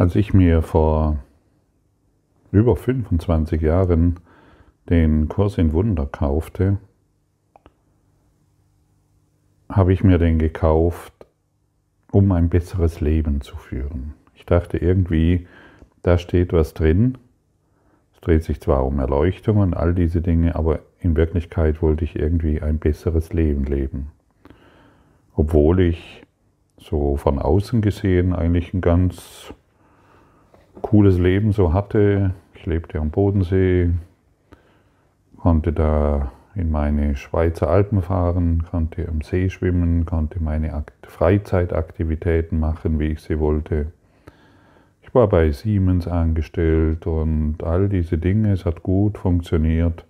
Als ich mir vor über 25 Jahren den Kurs in Wunder kaufte, habe ich mir den gekauft, um ein besseres Leben zu führen. Ich dachte irgendwie, da steht was drin. Es dreht sich zwar um Erleuchtung und all diese Dinge, aber in Wirklichkeit wollte ich irgendwie ein besseres Leben leben. Obwohl ich so von außen gesehen eigentlich ein ganz cooles Leben so hatte. Ich lebte am Bodensee, konnte da in meine Schweizer Alpen fahren, konnte am See schwimmen, konnte meine Freizeitaktivitäten machen, wie ich sie wollte. Ich war bei Siemens angestellt und all diese Dinge, es hat gut funktioniert.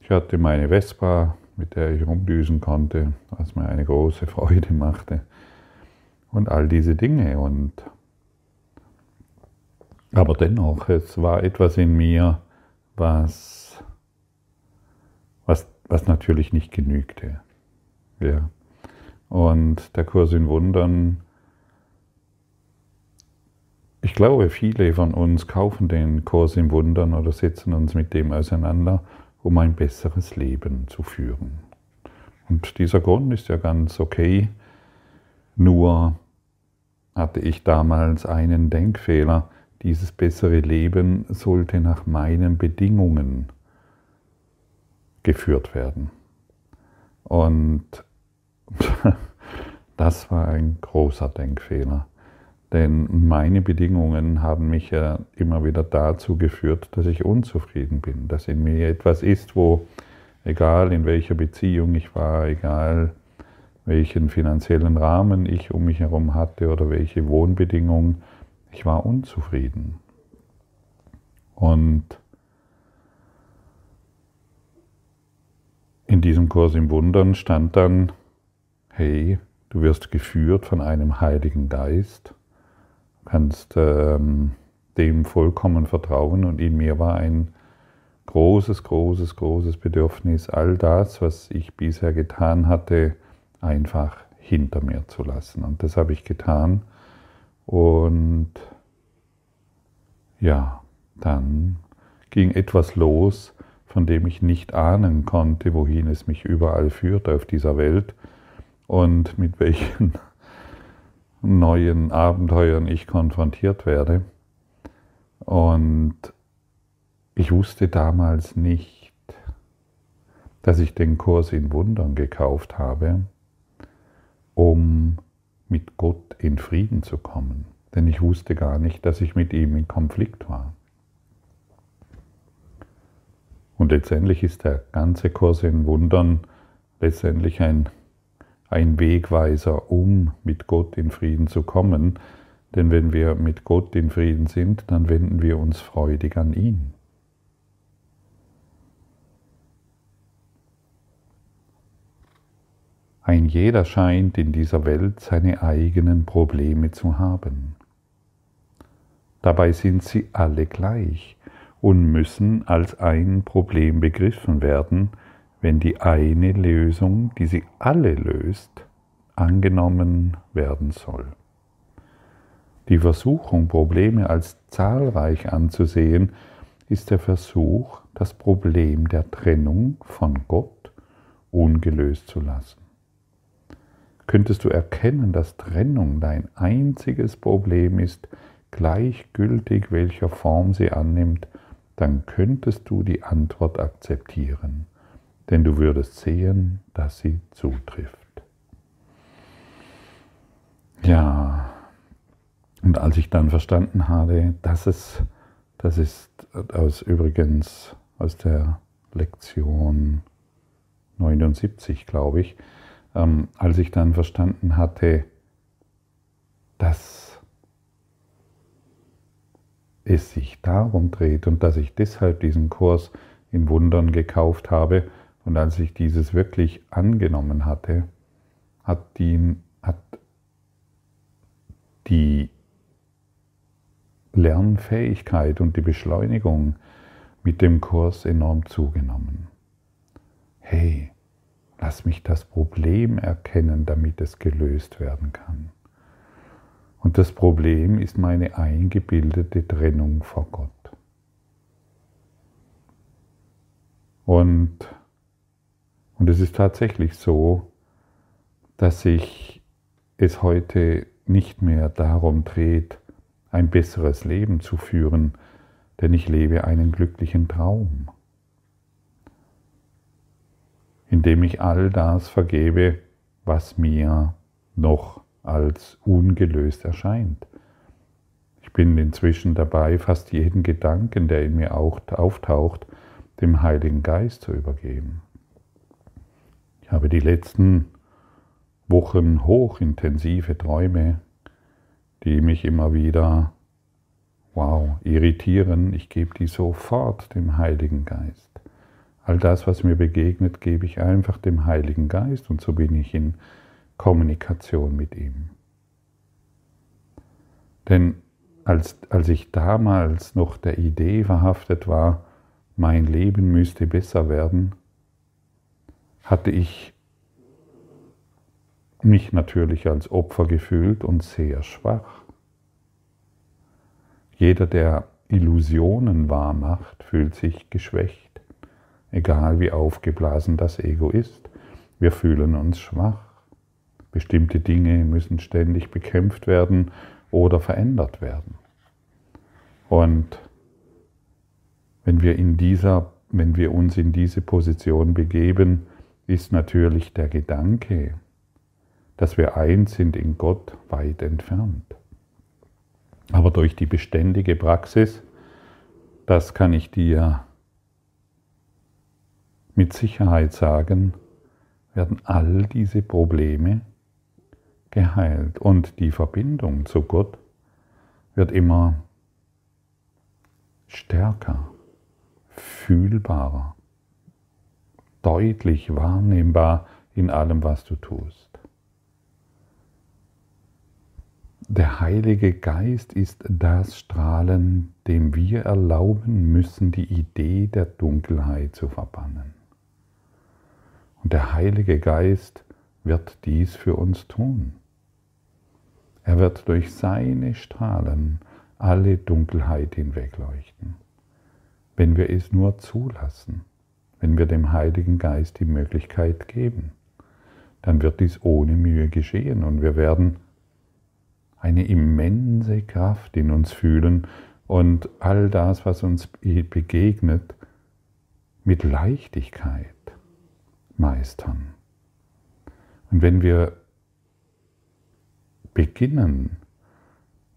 Ich hatte meine Vespa, mit der ich rumdüsen konnte, was mir eine große Freude machte. Und all diese Dinge. Und aber dennoch, es war etwas in mir, was, was, was natürlich nicht genügte. Ja. Und der Kurs in Wundern, ich glaube, viele von uns kaufen den Kurs in Wundern oder setzen uns mit dem auseinander, um ein besseres Leben zu führen. Und dieser Grund ist ja ganz okay, nur hatte ich damals einen Denkfehler, dieses bessere Leben sollte nach meinen Bedingungen geführt werden. Und das war ein großer Denkfehler. Denn meine Bedingungen haben mich ja immer wieder dazu geführt, dass ich unzufrieden bin, dass in mir etwas ist, wo, egal in welcher Beziehung ich war, egal welchen finanziellen Rahmen ich um mich herum hatte oder welche Wohnbedingungen, ich war unzufrieden. Und in diesem Kurs im Wundern stand dann, hey, du wirst geführt von einem Heiligen Geist, du kannst ähm, dem vollkommen vertrauen und in mir war ein großes, großes, großes Bedürfnis, all das, was ich bisher getan hatte, einfach hinter mir zu lassen. Und das habe ich getan und ja, dann ging etwas los, von dem ich nicht ahnen konnte, wohin es mich überall führt auf dieser Welt und mit welchen neuen Abenteuern ich konfrontiert werde. Und ich wusste damals nicht, dass ich den Kurs in Wundern gekauft habe, um mit Gott in Frieden zu kommen, denn ich wusste gar nicht, dass ich mit ihm in Konflikt war. Und letztendlich ist der ganze Kurs in Wundern letztendlich ein, ein Wegweiser, um mit Gott in Frieden zu kommen. Denn wenn wir mit Gott in Frieden sind, dann wenden wir uns freudig an ihn. Ein jeder scheint in dieser Welt seine eigenen Probleme zu haben. Dabei sind sie alle gleich und müssen als ein Problem begriffen werden, wenn die eine Lösung, die sie alle löst, angenommen werden soll. Die Versuchung, Probleme als zahlreich anzusehen, ist der Versuch, das Problem der Trennung von Gott ungelöst zu lassen könntest du erkennen, dass Trennung dein einziges Problem ist, gleichgültig welcher Form sie annimmt, dann könntest du die Antwort akzeptieren, denn du würdest sehen, dass sie zutrifft. Ja, und als ich dann verstanden habe, dass es, das ist aus übrigens aus der Lektion 79, glaube ich, ähm, als ich dann verstanden hatte, dass es sich darum dreht und dass ich deshalb diesen Kurs in Wundern gekauft habe und als ich dieses wirklich angenommen hatte, hat die, hat die Lernfähigkeit und die Beschleunigung mit dem Kurs enorm zugenommen. Hey, Lass mich das Problem erkennen, damit es gelöst werden kann. Und das Problem ist meine eingebildete Trennung vor Gott. Und, und es ist tatsächlich so, dass sich es heute nicht mehr darum dreht, ein besseres Leben zu führen, denn ich lebe einen glücklichen Traum, indem ich all das vergebe, was mir noch als ungelöst erscheint. Ich bin inzwischen dabei, fast jeden Gedanken, der in mir auch auftaucht, dem Heiligen Geist zu übergeben. Ich habe die letzten Wochen hochintensive Träume, die mich immer wieder, wow, irritieren. Ich gebe die sofort dem Heiligen Geist. All das, was mir begegnet, gebe ich einfach dem Heiligen Geist und so bin ich in Kommunikation mit ihm. Denn als, als ich damals noch der Idee verhaftet war, mein Leben müsste besser werden, hatte ich mich natürlich als Opfer gefühlt und sehr schwach. Jeder, der Illusionen wahrmacht, fühlt sich geschwächt, egal wie aufgeblasen das Ego ist. Wir fühlen uns schwach. Bestimmte Dinge müssen ständig bekämpft werden oder verändert werden. Und wenn wir, in dieser, wenn wir uns in diese Position begeben, ist natürlich der Gedanke, dass wir eins sind in Gott, weit entfernt. Aber durch die beständige Praxis, das kann ich dir mit Sicherheit sagen, werden all diese Probleme geheilt. Und die Verbindung zu Gott wird immer stärker, fühlbarer, deutlich wahrnehmbar in allem, was du tust. Der Heilige Geist ist das Strahlen, dem wir erlauben müssen, die Idee der Dunkelheit zu verbannen. Und der Heilige Geist wird dies für uns tun. Er wird durch seine Strahlen alle Dunkelheit hinwegleuchten, wenn wir es nur zulassen, wenn wir dem Heiligen Geist die Möglichkeit geben. Dann wird dies ohne Mühe geschehen und wir werden eine immense Kraft in uns fühlen und all das, was uns begegnet, mit Leichtigkeit meistern. Und wenn wir beginnen,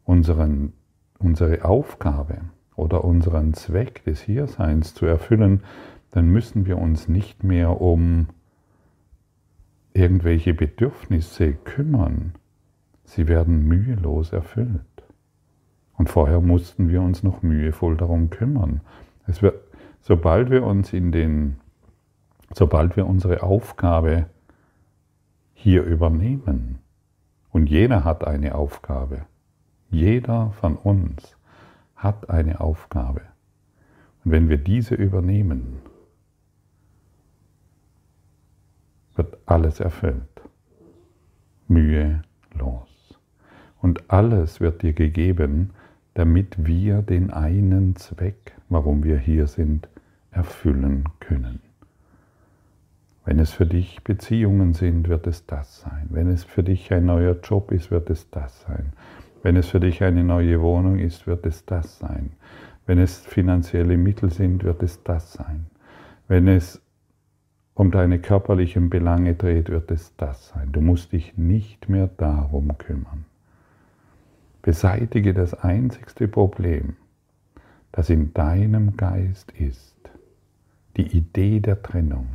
unseren, unsere Aufgabe oder unseren Zweck des Hierseins zu erfüllen, dann müssen wir uns nicht mehr um irgendwelche Bedürfnisse kümmern. Sie werden mühelos erfüllt. Und vorher mussten wir uns noch mühevoll darum kümmern. Es wird, sobald wir uns in den, sobald wir unsere Aufgabe hier übernehmen, und jeder hat eine Aufgabe. Jeder von uns hat eine Aufgabe. Und wenn wir diese übernehmen, wird alles erfüllt. Mühelos. Und alles wird dir gegeben, damit wir den einen Zweck, warum wir hier sind, erfüllen können. Wenn es für dich Beziehungen sind, wird es das sein. Wenn es für dich ein neuer Job ist, wird es das sein. Wenn es für dich eine neue Wohnung ist, wird es das sein. Wenn es finanzielle Mittel sind, wird es das sein. Wenn es um deine körperlichen Belange dreht, wird es das sein. Du musst dich nicht mehr darum kümmern. Beseitige das einzigste Problem, das in deinem Geist ist, die Idee der Trennung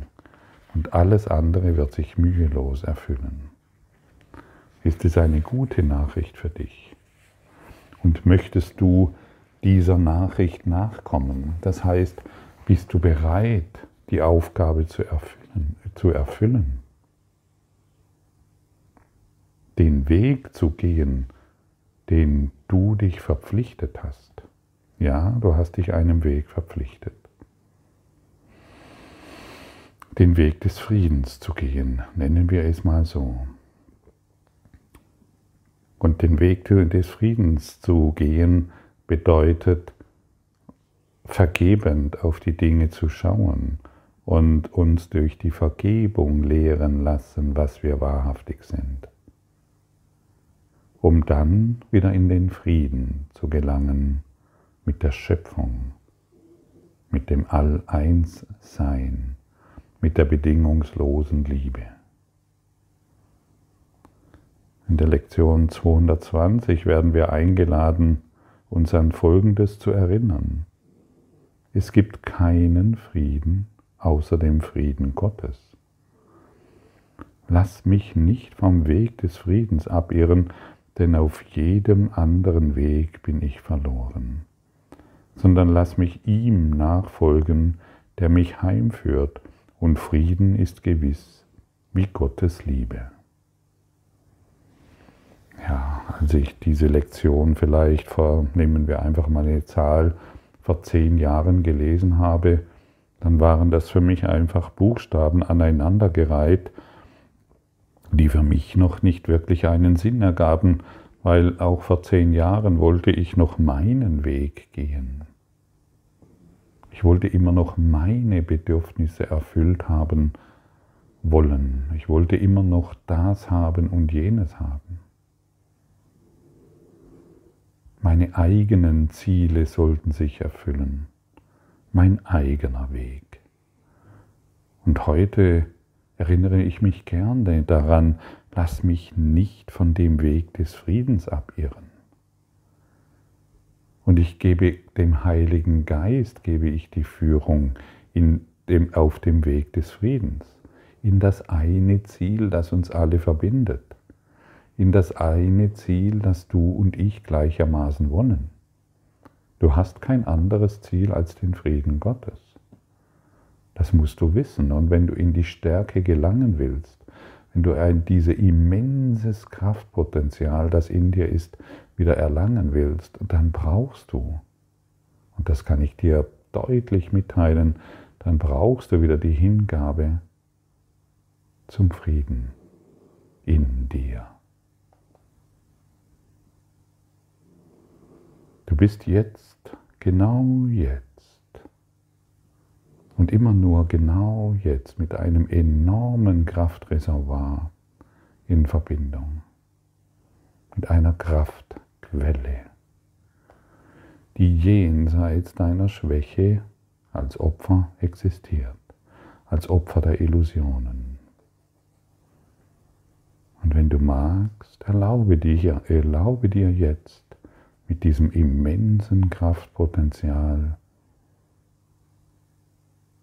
und alles andere wird sich mühelos erfüllen. Ist es eine gute Nachricht für dich? Und möchtest du dieser Nachricht nachkommen? Das heißt, bist du bereit, die Aufgabe zu erfüllen? Zu erfüllen? Den Weg zu gehen, den du dich verpflichtet hast. Ja, du hast dich einem Weg verpflichtet den Weg des Friedens zu gehen, nennen wir es mal so. Und den Weg des Friedens zu gehen bedeutet, vergebend auf die Dinge zu schauen und uns durch die Vergebung lehren lassen, was wir wahrhaftig sind, um dann wieder in den Frieden zu gelangen mit der Schöpfung, mit dem All-Eins-Sein, mit der bedingungslosen Liebe. In der Lektion 220 werden wir eingeladen, uns an Folgendes zu erinnern. Es gibt keinen Frieden außer dem Frieden Gottes. Lass mich nicht vom Weg des Friedens abirren, denn auf jedem anderen Weg bin ich verloren, sondern lass mich ihm nachfolgen, der mich heimführt, und Frieden ist gewiss wie Gottes Liebe. Ja, als ich diese Lektion vielleicht vor, nehmen wir einfach mal eine Zahl, vor zehn Jahren gelesen habe, dann waren das für mich einfach Buchstaben aneinandergereiht, die für mich noch nicht wirklich einen Sinn ergaben, weil auch vor zehn Jahren wollte ich noch meinen Weg gehen. Ich wollte immer noch meine Bedürfnisse erfüllt haben wollen. Ich wollte immer noch das haben und jenes haben. Meine eigenen Ziele sollten sich erfüllen. Mein eigener Weg. Und heute erinnere ich mich gerne daran, lass mich nicht von dem Weg des Friedens abirren. Und ich gebe dem Heiligen Geist, gebe ich die Führung in dem, auf dem Weg des Friedens, in das eine Ziel, das uns alle verbindet in das eine Ziel, das du und ich gleichermaßen wollen. Du hast kein anderes Ziel als den Frieden Gottes. Das musst du wissen. Und wenn du in die Stärke gelangen willst, wenn du dieses immenses Kraftpotenzial, das in dir ist, wieder erlangen willst, dann brauchst du, und das kann ich dir deutlich mitteilen, dann brauchst du wieder die Hingabe zum Frieden in dir. Du bist jetzt, genau jetzt immer nur genau jetzt mit einem enormen Kraftreservoir in Verbindung, mit einer Kraftquelle, die jenseits deiner Schwäche als Opfer existiert, als Opfer der Illusionen. Und wenn du magst, erlaube dir, erlaube dir jetzt, mit diesem immensen Kraftpotenzial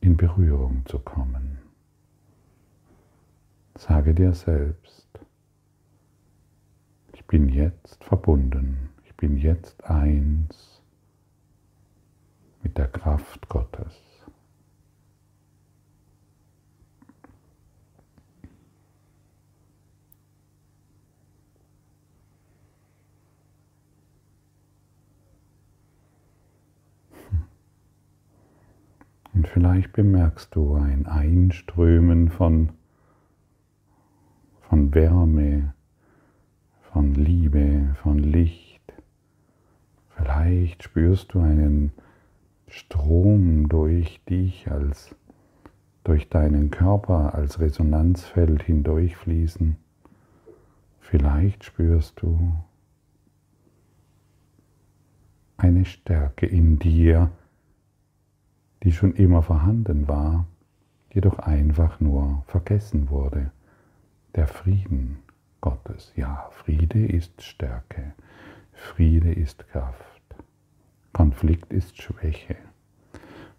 in Berührung zu kommen. Sage dir selbst, ich bin jetzt verbunden, ich bin jetzt eins mit der Kraft Gottes. Vielleicht bemerkst du ein Einströmen von, von Wärme, von Liebe, von Licht. Vielleicht spürst du einen Strom durch dich als durch deinen Körper als Resonanzfeld hindurchfließen. Vielleicht spürst du eine Stärke in dir, die schon immer vorhanden war, jedoch einfach nur vergessen wurde. Der Frieden Gottes. Ja, Friede ist Stärke. Friede ist Kraft. Konflikt ist Schwäche.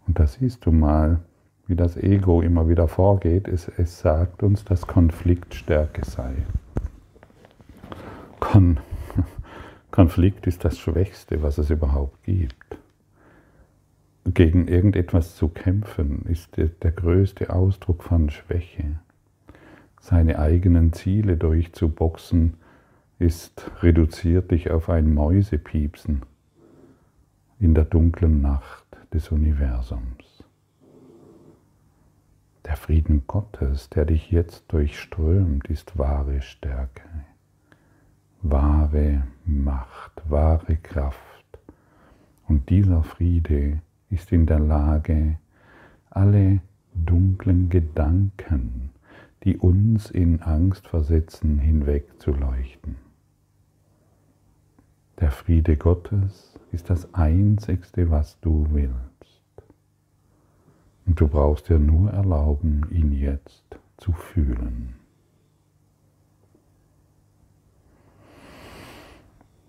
Und da siehst du mal, wie das Ego immer wieder vorgeht. Es, es sagt uns, dass Konflikt Stärke sei. Kon Konflikt ist das Schwächste, was es überhaupt gibt gegen irgendetwas zu kämpfen, ist der größte Ausdruck von Schwäche. Seine eigenen Ziele durchzuboxen, ist reduziert dich auf ein Mäusepiepsen in der dunklen Nacht des Universums. Der Frieden Gottes, der dich jetzt durchströmt, ist wahre Stärke, wahre Macht, wahre Kraft. Und dieser Friede ist in der Lage, alle dunklen Gedanken, die uns in Angst versetzen, hinwegzuleuchten. Der Friede Gottes ist das Einzigste, was du willst. Und du brauchst dir nur erlauben, ihn jetzt zu fühlen.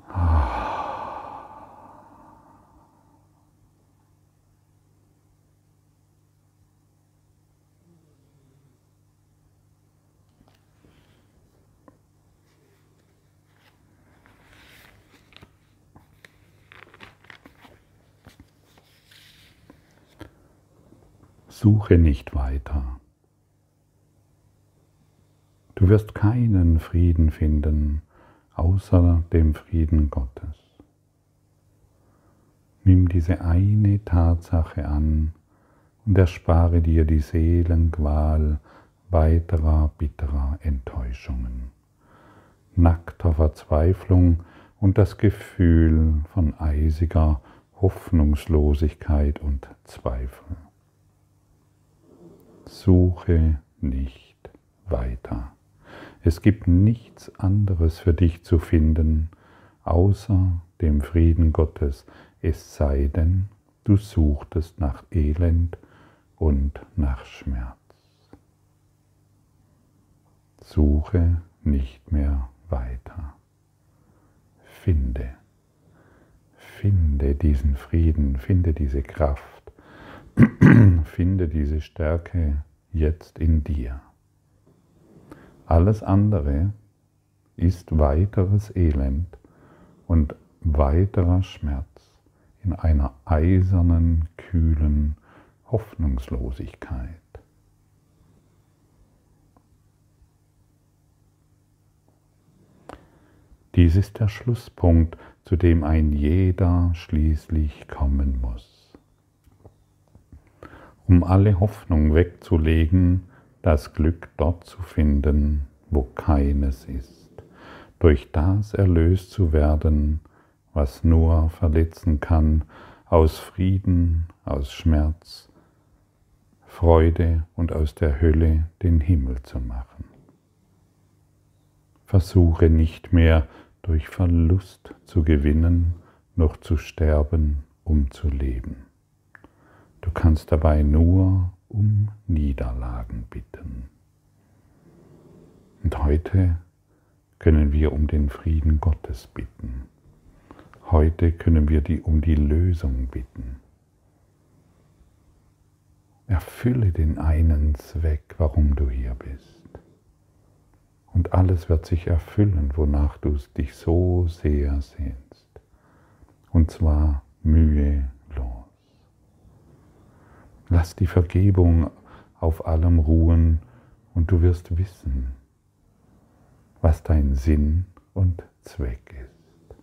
Ah. Suche nicht weiter. Du wirst keinen Frieden finden außer dem Frieden Gottes. Nimm diese eine Tatsache an und erspare dir die Seelenqual weiterer bitterer Enttäuschungen, nackter Verzweiflung und das Gefühl von eisiger Hoffnungslosigkeit und Zweifel. Suche nicht weiter. Es gibt nichts anderes für dich zu finden, außer dem Frieden Gottes, es sei denn, du suchtest nach Elend und nach Schmerz. Suche nicht mehr weiter. Finde, finde diesen Frieden, finde diese Kraft Finde diese Stärke jetzt in dir. Alles andere ist weiteres Elend und weiterer Schmerz in einer eisernen, kühlen Hoffnungslosigkeit. Dies ist der Schlusspunkt, zu dem ein jeder schließlich kommen muss um alle Hoffnung wegzulegen, das Glück dort zu finden, wo keines ist, durch das erlöst zu werden, was nur verletzen kann, aus Frieden, aus Schmerz, Freude und aus der Hölle den Himmel zu machen. Versuche nicht mehr durch Verlust zu gewinnen, noch zu sterben, um zu leben. Du kannst dabei nur um Niederlagen bitten. Und heute können wir um den Frieden Gottes bitten. Heute können wir die, um die Lösung bitten. Erfülle den einen Zweck, warum du hier bist. Und alles wird sich erfüllen, wonach du dich so sehr sehnst. Und zwar mühelos. Lass die Vergebung auf allem ruhen und du wirst wissen, was dein Sinn und Zweck ist.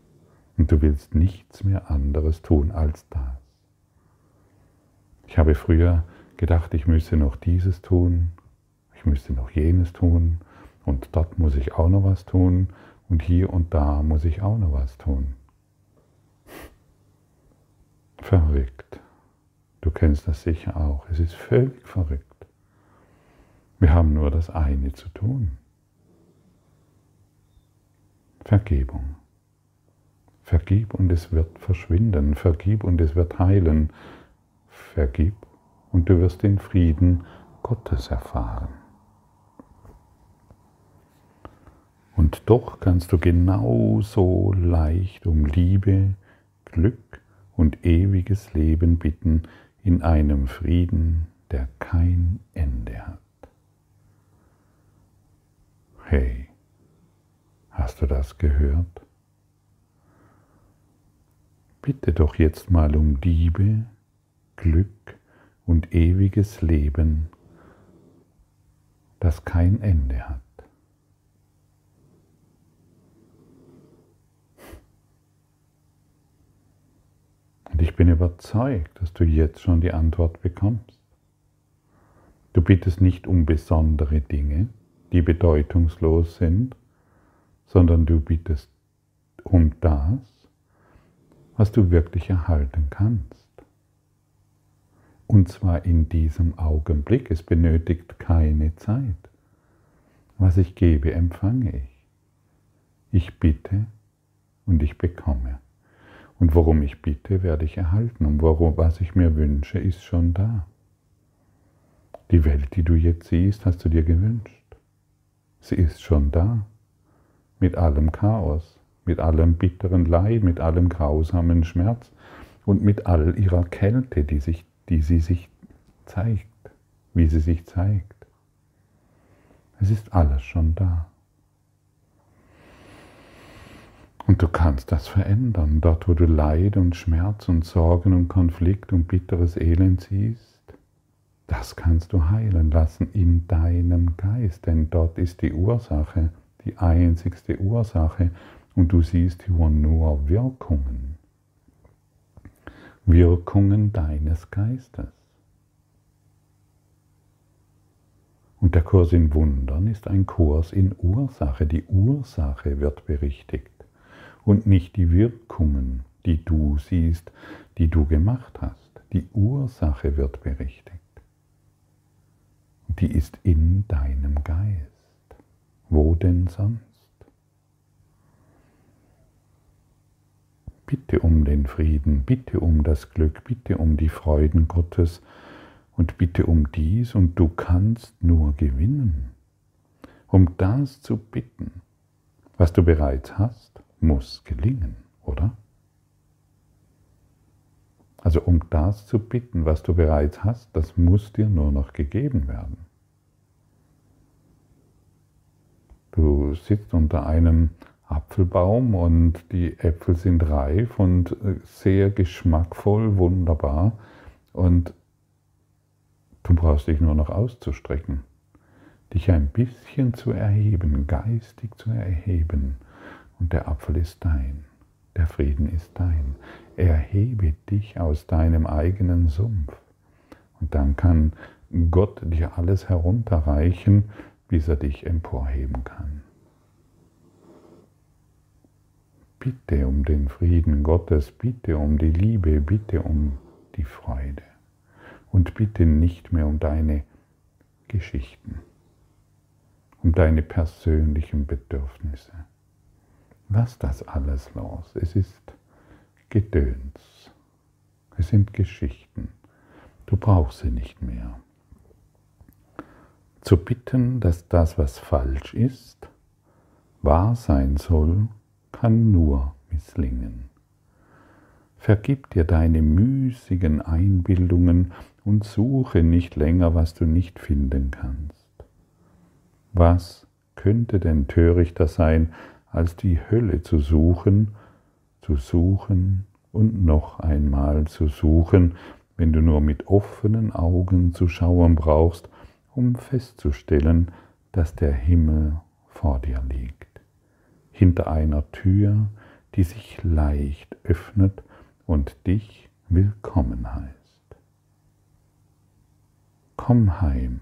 Und du willst nichts mehr anderes tun als das. Ich habe früher gedacht, ich müsse noch dieses tun, ich müsste noch jenes tun und dort muss ich auch noch was tun und hier und da muss ich auch noch was tun. Verrückt. Du kennst das sicher auch. Es ist völlig verrückt. Wir haben nur das eine zu tun. Vergebung. Vergib und es wird verschwinden. Vergib und es wird heilen. Vergib und du wirst den Frieden Gottes erfahren. Und doch kannst du genauso leicht um Liebe, Glück und ewiges Leben bitten, in einem Frieden, der kein Ende hat. Hey, hast du das gehört? Bitte doch jetzt mal um Liebe, Glück und ewiges Leben, das kein Ende hat. Und ich bin überzeugt, dass du jetzt schon die Antwort bekommst. Du bittest nicht um besondere Dinge, die bedeutungslos sind, sondern du bittest um das, was du wirklich erhalten kannst. Und zwar in diesem Augenblick. Es benötigt keine Zeit. Was ich gebe, empfange ich. Ich bitte und ich bekomme. Und worum ich bitte, werde ich erhalten. Und worum, was ich mir wünsche, ist schon da. Die Welt, die du jetzt siehst, hast du dir gewünscht. Sie ist schon da. Mit allem Chaos, mit allem bitteren Leid, mit allem grausamen Schmerz und mit all ihrer Kälte, die, sich, die sie sich zeigt, wie sie sich zeigt. Es ist alles schon da. Und du kannst das verändern. Dort, wo du Leid und Schmerz und Sorgen und Konflikt und bitteres Elend siehst, das kannst du heilen lassen in deinem Geist, denn dort ist die Ursache, die einzigste Ursache und du siehst nur Wirkungen. Wirkungen deines Geistes. Und der Kurs in Wundern ist ein Kurs in Ursache. Die Ursache wird berichtigt und nicht die Wirkungen, die du siehst, die du gemacht hast. Die Ursache wird berichtigt. Die ist in deinem Geist. Wo denn sonst? Bitte um den Frieden, bitte um das Glück, bitte um die Freuden Gottes und bitte um dies und du kannst nur gewinnen. Um das zu bitten, was du bereits hast, muss gelingen, oder? Also um das zu bitten, was du bereits hast, das muss dir nur noch gegeben werden. Du sitzt unter einem Apfelbaum und die Äpfel sind reif und äh, sehr geschmackvoll, wunderbar und du brauchst dich nur noch auszustrecken, dich ein bisschen zu erheben, geistig zu erheben und der Apfel ist dein, der Frieden ist dein. Erhebe dich aus deinem eigenen Sumpf und dann kann Gott dir alles herunterreichen, bis er dich emporheben kann. Bitte um den Frieden Gottes, bitte um die Liebe, bitte um die Freude und bitte nicht mehr um deine Geschichten, um deine persönlichen Bedürfnisse. Lass das alles los. Es ist Gedöns. Es sind Geschichten. Du brauchst sie nicht mehr. Zu bitten, dass das, was falsch ist, wahr sein soll, kann nur misslingen. Vergib dir deine müßigen Einbildungen und suche nicht länger, was du nicht finden kannst. Was könnte denn törichter sein, als die Hölle zu suchen, zu suchen und noch einmal zu suchen, wenn du nur mit offenen Augen zu schauen brauchst, um festzustellen, dass der Himmel vor dir liegt, hinter einer Tür, die sich leicht öffnet und dich willkommen heißt. Komm heim,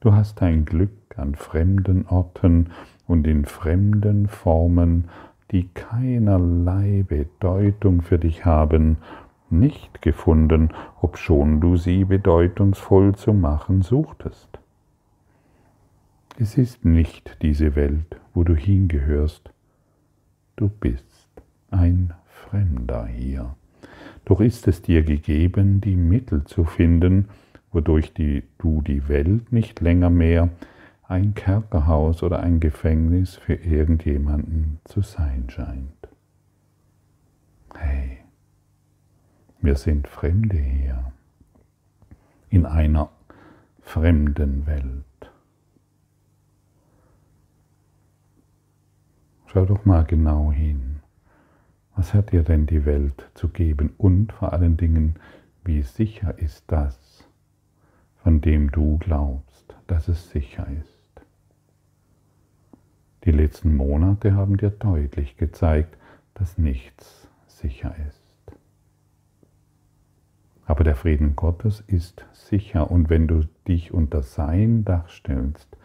du hast dein Glück an fremden Orten und in fremden Formen, die keinerlei Bedeutung für dich haben, nicht gefunden, obschon du sie bedeutungsvoll zu machen suchtest. Es ist nicht diese Welt, wo du hingehörst. Du bist ein Fremder hier. Doch ist es dir gegeben, die Mittel zu finden, wodurch die, du die Welt nicht länger mehr ein Kerkerhaus oder ein Gefängnis für irgendjemanden zu sein scheint. Hey, wir sind Fremde hier in einer fremden Welt. Schau doch mal genau hin. Was hat dir denn die Welt zu geben? Und vor allen Dingen, wie sicher ist das, von dem du glaubst, dass es sicher ist? Die letzten Monate haben dir deutlich gezeigt, dass nichts sicher ist. Aber der Frieden Gottes ist sicher und wenn du dich unter sein Dach stellst,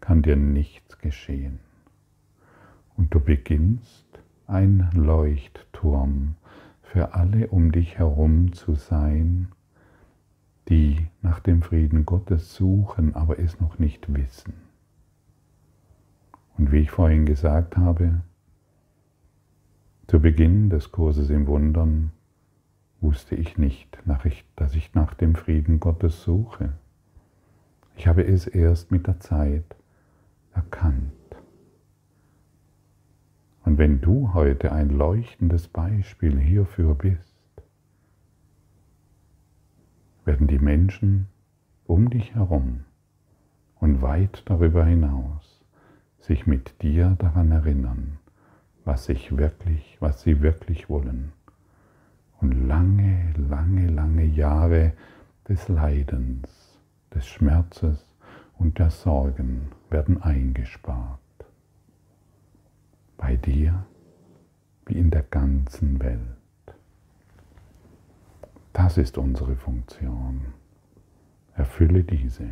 kann dir nichts geschehen. Und du beginnst ein Leuchtturm für alle um dich herum zu sein, die nach dem Frieden Gottes suchen, aber es noch nicht wissen. Und wie ich vorhin gesagt habe, zu Beginn des Kurses im Wundern wusste ich nicht, dass ich nach dem Frieden Gottes suche. Ich habe es erst mit der Zeit erkannt. Und wenn du heute ein leuchtendes Beispiel hierfür bist, werden die Menschen um dich herum und weit darüber hinaus sich mit dir daran erinnern, was, sich wirklich, was sie wirklich wollen. Und lange, lange, lange Jahre des Leidens, des Schmerzes und der Sorgen werden eingespart bei dir wie in der ganzen Welt. Das ist unsere Funktion. Erfülle diese.